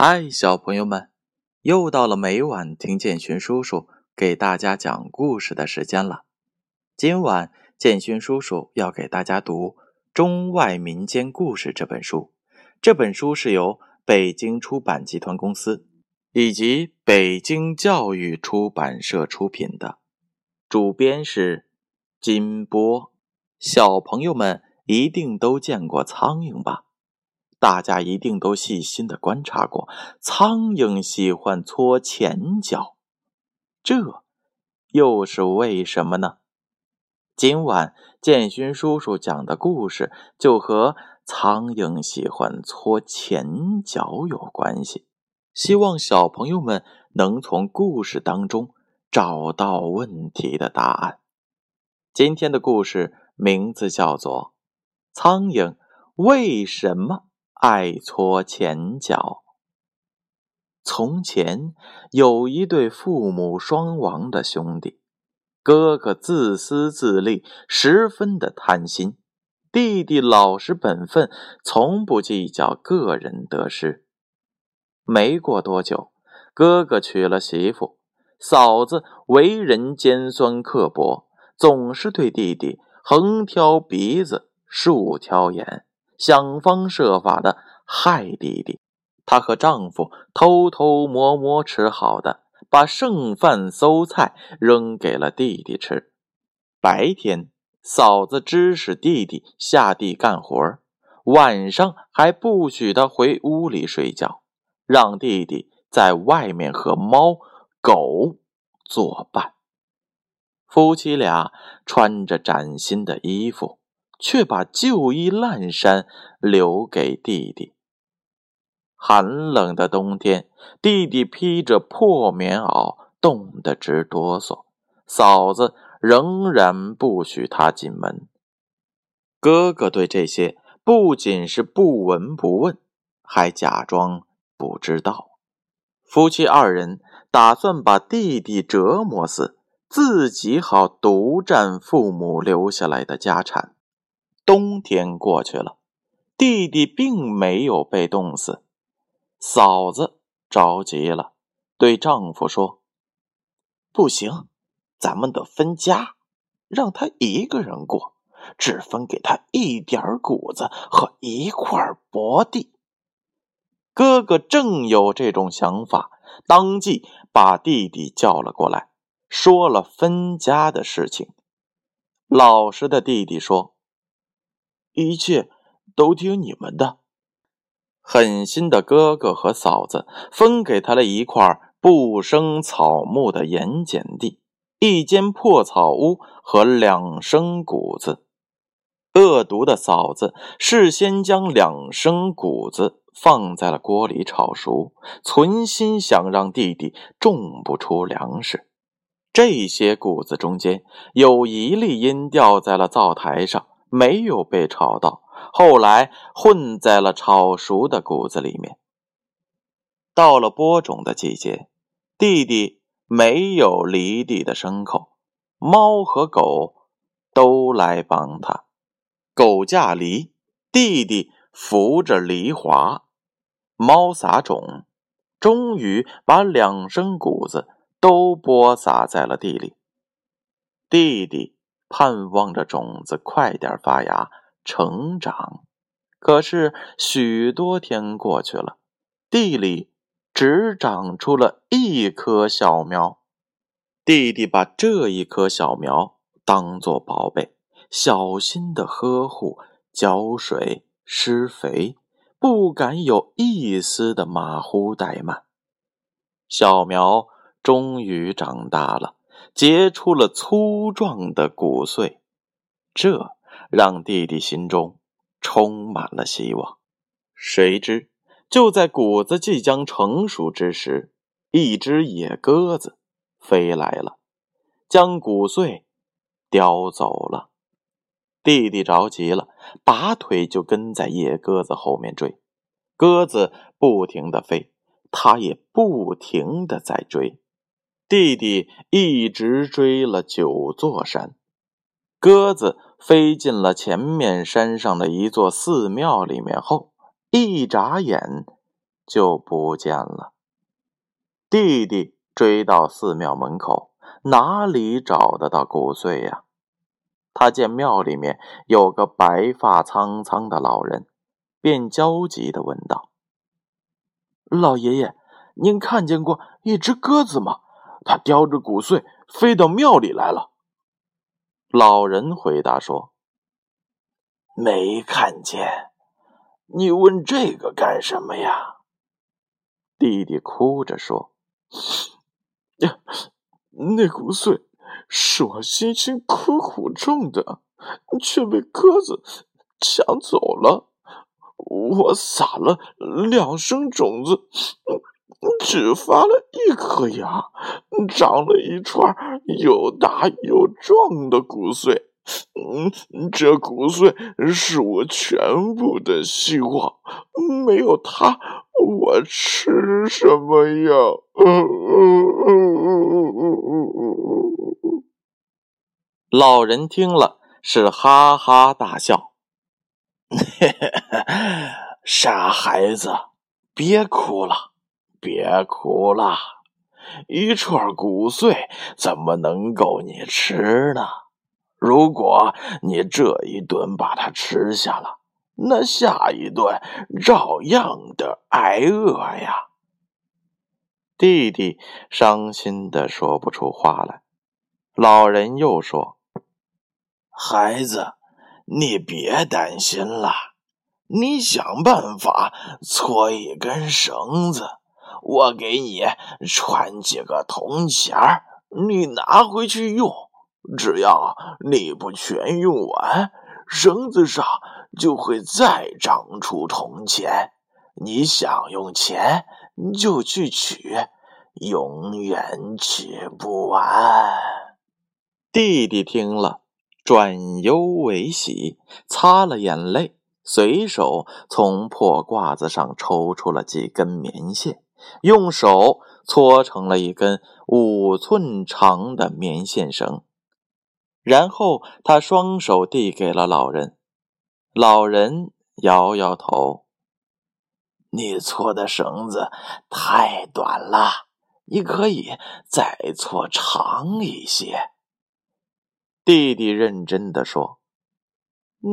嗨，小朋友们，又到了每晚听建勋叔叔给大家讲故事的时间了。今晚建勋叔叔要给大家读《中外民间故事》这本书。这本书是由北京出版集团公司以及北京教育出版社出品的，主编是金波。小朋友们一定都见过苍蝇吧？大家一定都细心的观察过，苍蝇喜欢搓前脚，这又是为什么呢？今晚建勋叔叔讲的故事就和苍蝇喜欢搓前脚有关系，希望小朋友们能从故事当中找到问题的答案。今天的故事名字叫做《苍蝇为什么》。爱搓前脚。从前有一对父母双亡的兄弟，哥哥自私自利，十分的贪心；弟弟老实本分，从不计较个人得失。没过多久，哥哥娶了媳妇，嫂子为人尖酸刻薄，总是对弟弟横挑鼻子竖挑眼。想方设法的害弟弟，她和丈夫偷偷摸摸吃好的，把剩饭馊菜扔给了弟弟吃。白天，嫂子指使弟弟下地干活晚上还不许他回屋里睡觉，让弟弟在外面和猫狗作伴。夫妻俩穿着崭新的衣服。却把旧衣烂衫留给弟弟。寒冷的冬天，弟弟披着破棉袄，冻得直哆嗦。嫂子仍然不许他进门。哥哥对这些不仅是不闻不问，还假装不知道。夫妻二人打算把弟弟折磨死，自己好独占父母留下来的家产。冬天过去了，弟弟并没有被冻死。嫂子着急了，对丈夫说：“不行，咱们得分家，让他一个人过，只分给他一点谷子和一块薄地。”哥哥正有这种想法，当即把弟弟叫了过来，说了分家的事情。老实的弟弟说。一切都听你们的。狠心的哥哥和嫂子分给他了一块不生草木的盐碱地、一间破草屋和两升谷子。恶毒的嫂子事先将两升谷子放在了锅里炒熟，存心想让弟弟种不出粮食。这些谷子中间有一粒因掉在了灶台上。没有被炒到，后来混在了炒熟的谷子里面。到了播种的季节，弟弟没有犁地的牲口，猫和狗都来帮他。狗架犁，弟弟扶着犁铧，猫撒种，终于把两升谷子都播撒在了地里。弟弟。盼望着种子快点发芽成长，可是许多天过去了，地里只长出了一棵小苗。弟弟把这一棵小苗当做宝贝，小心的呵护、浇水、施肥，不敢有一丝的马虎怠慢。小苗终于长大了。结出了粗壮的谷穗，这让弟弟心中充满了希望。谁知，就在谷子即将成熟之时，一只野鸽子飞来了，将谷穗叼走了。弟弟着急了，拔腿就跟在野鸽子后面追。鸽子不停的飞，他也不停的在追。弟弟一直追了九座山，鸽子飞进了前面山上的一座寺庙里面后，一眨眼就不见了。弟弟追到寺庙门口，哪里找得到骨碎呀？他见庙里面有个白发苍苍的老人，便焦急地问道：“老爷爷，您看见过一只鸽子吗？他叼着骨碎飞到庙里来了。”老人回答说：“没看见。你问这个干什么呀？”弟弟哭着说：“呀，那骨碎……”是我辛辛苦苦种的，却被鸽子抢走了。我撒了两升种子，只发了一颗芽，长了一串又大又壮的骨髓。嗯，这骨髓是我全部的希望，没有它，我吃什么呀？老人听了是哈哈大笑：“ 傻孩子，别哭了，别哭了，一串骨碎怎么能够你吃呢？如果你这一顿把它吃下了，那下一顿照样的挨饿呀。”弟弟伤心的说不出话来。老人又说。孩子，你别担心了，你想办法搓一根绳子，我给你穿几个铜钱儿，你拿回去用。只要你不全用完，绳子上就会再长出铜钱。你想用钱就去取，永远取不完。弟弟听了。转忧为喜，擦了眼泪，随手从破褂子上抽出了几根棉线，用手搓成了一根五寸长的棉线绳。然后他双手递给了老人，老人摇摇头：“你搓的绳子太短了，你可以再搓长一些。”弟弟认真的说：“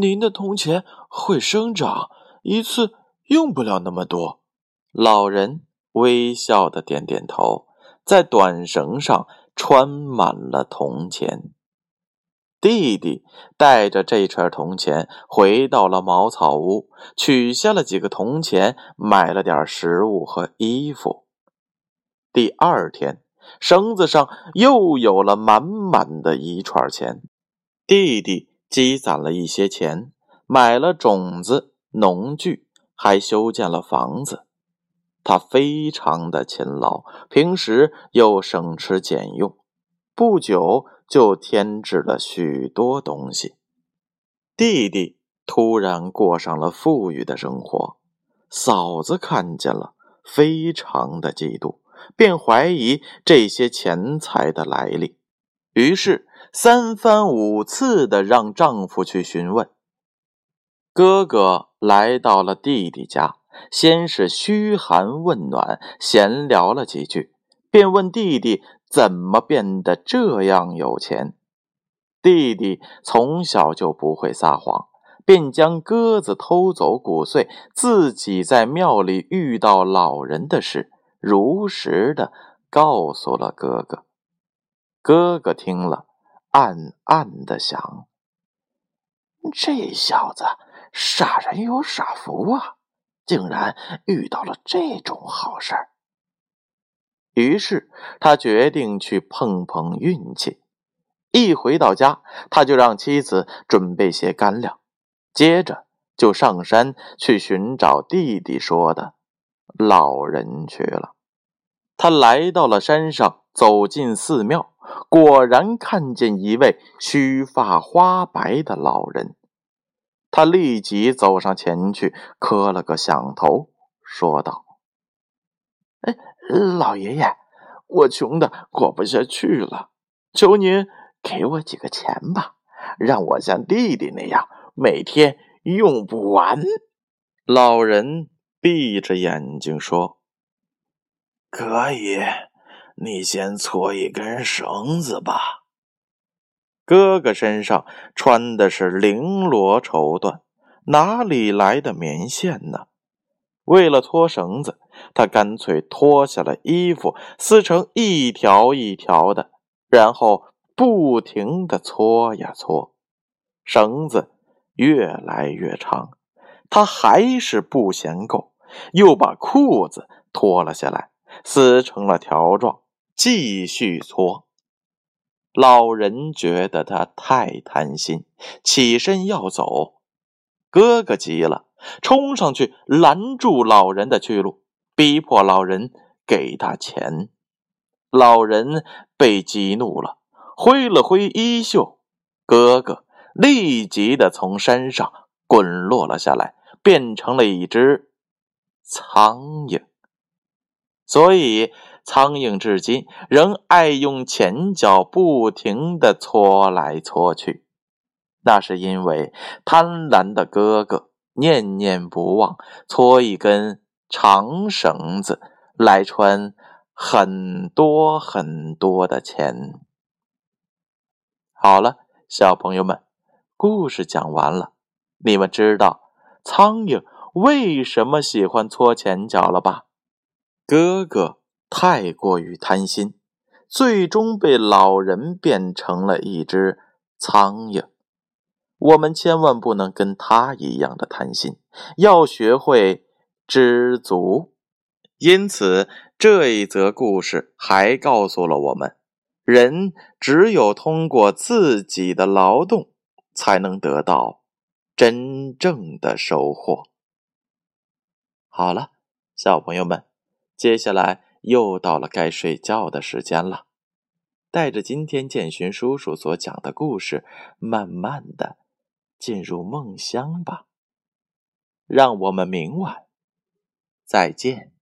您的铜钱会生长，一次用不了那么多。”老人微笑的点点头，在短绳上穿满了铜钱。弟弟带着这串铜钱回到了茅草屋，取下了几个铜钱，买了点食物和衣服。第二天。绳子上又有了满满的一串钱，弟弟积攒了一些钱，买了种子、农具，还修建了房子。他非常的勤劳，平时又省吃俭用，不久就添置了许多东西。弟弟突然过上了富裕的生活，嫂子看见了，非常的嫉妒。便怀疑这些钱财的来历，于是三番五次的让丈夫去询问。哥哥来到了弟弟家，先是嘘寒问暖，闲聊了几句，便问弟弟怎么变得这样有钱。弟弟从小就不会撒谎，便将鸽子偷走骨碎，自己在庙里遇到老人的事。如实的告诉了哥哥，哥哥听了，暗暗的想：这小子傻人有傻福啊，竟然遇到了这种好事儿。于是他决定去碰碰运气。一回到家，他就让妻子准备些干粮，接着就上山去寻找弟弟说的。老人去了，他来到了山上，走进寺庙，果然看见一位须发花白的老人。他立即走上前去，磕了个响头，说道：“哎，老爷爷，我穷的过不下去了，求您给我几个钱吧，让我像弟弟那样每天用不完。”老人。闭着眼睛说：“可以，你先搓一根绳子吧。”哥哥身上穿的是绫罗绸缎，哪里来的棉线呢？为了搓绳子，他干脆脱下了衣服，撕成一条一条的，然后不停的搓呀搓，绳子越来越长，他还是不嫌够，又把裤子脱了下来，撕成了条状，继续搓。老人觉得他太贪心，起身要走，哥哥急了。冲上去拦住老人的去路，逼迫老人给他钱。老人被激怒了，挥了挥衣袖，哥哥立即的从山上滚落了下来，变成了一只苍蝇。所以，苍蝇至今仍爱用前脚不停的搓来搓去，那是因为贪婪的哥哥。念念不忘搓一根长绳子来穿很多很多的钱。好了，小朋友们，故事讲完了，你们知道苍蝇为什么喜欢搓前脚了吧？哥哥太过于贪心，最终被老人变成了一只苍蝇。我们千万不能跟他一样的贪心，要学会知足。因此，这一则故事还告诉了我们：人只有通过自己的劳动，才能得到真正的收获。好了，小朋友们，接下来又到了该睡觉的时间了。带着今天建勋叔叔所讲的故事，慢慢的。进入梦乡吧，让我们明晚再见。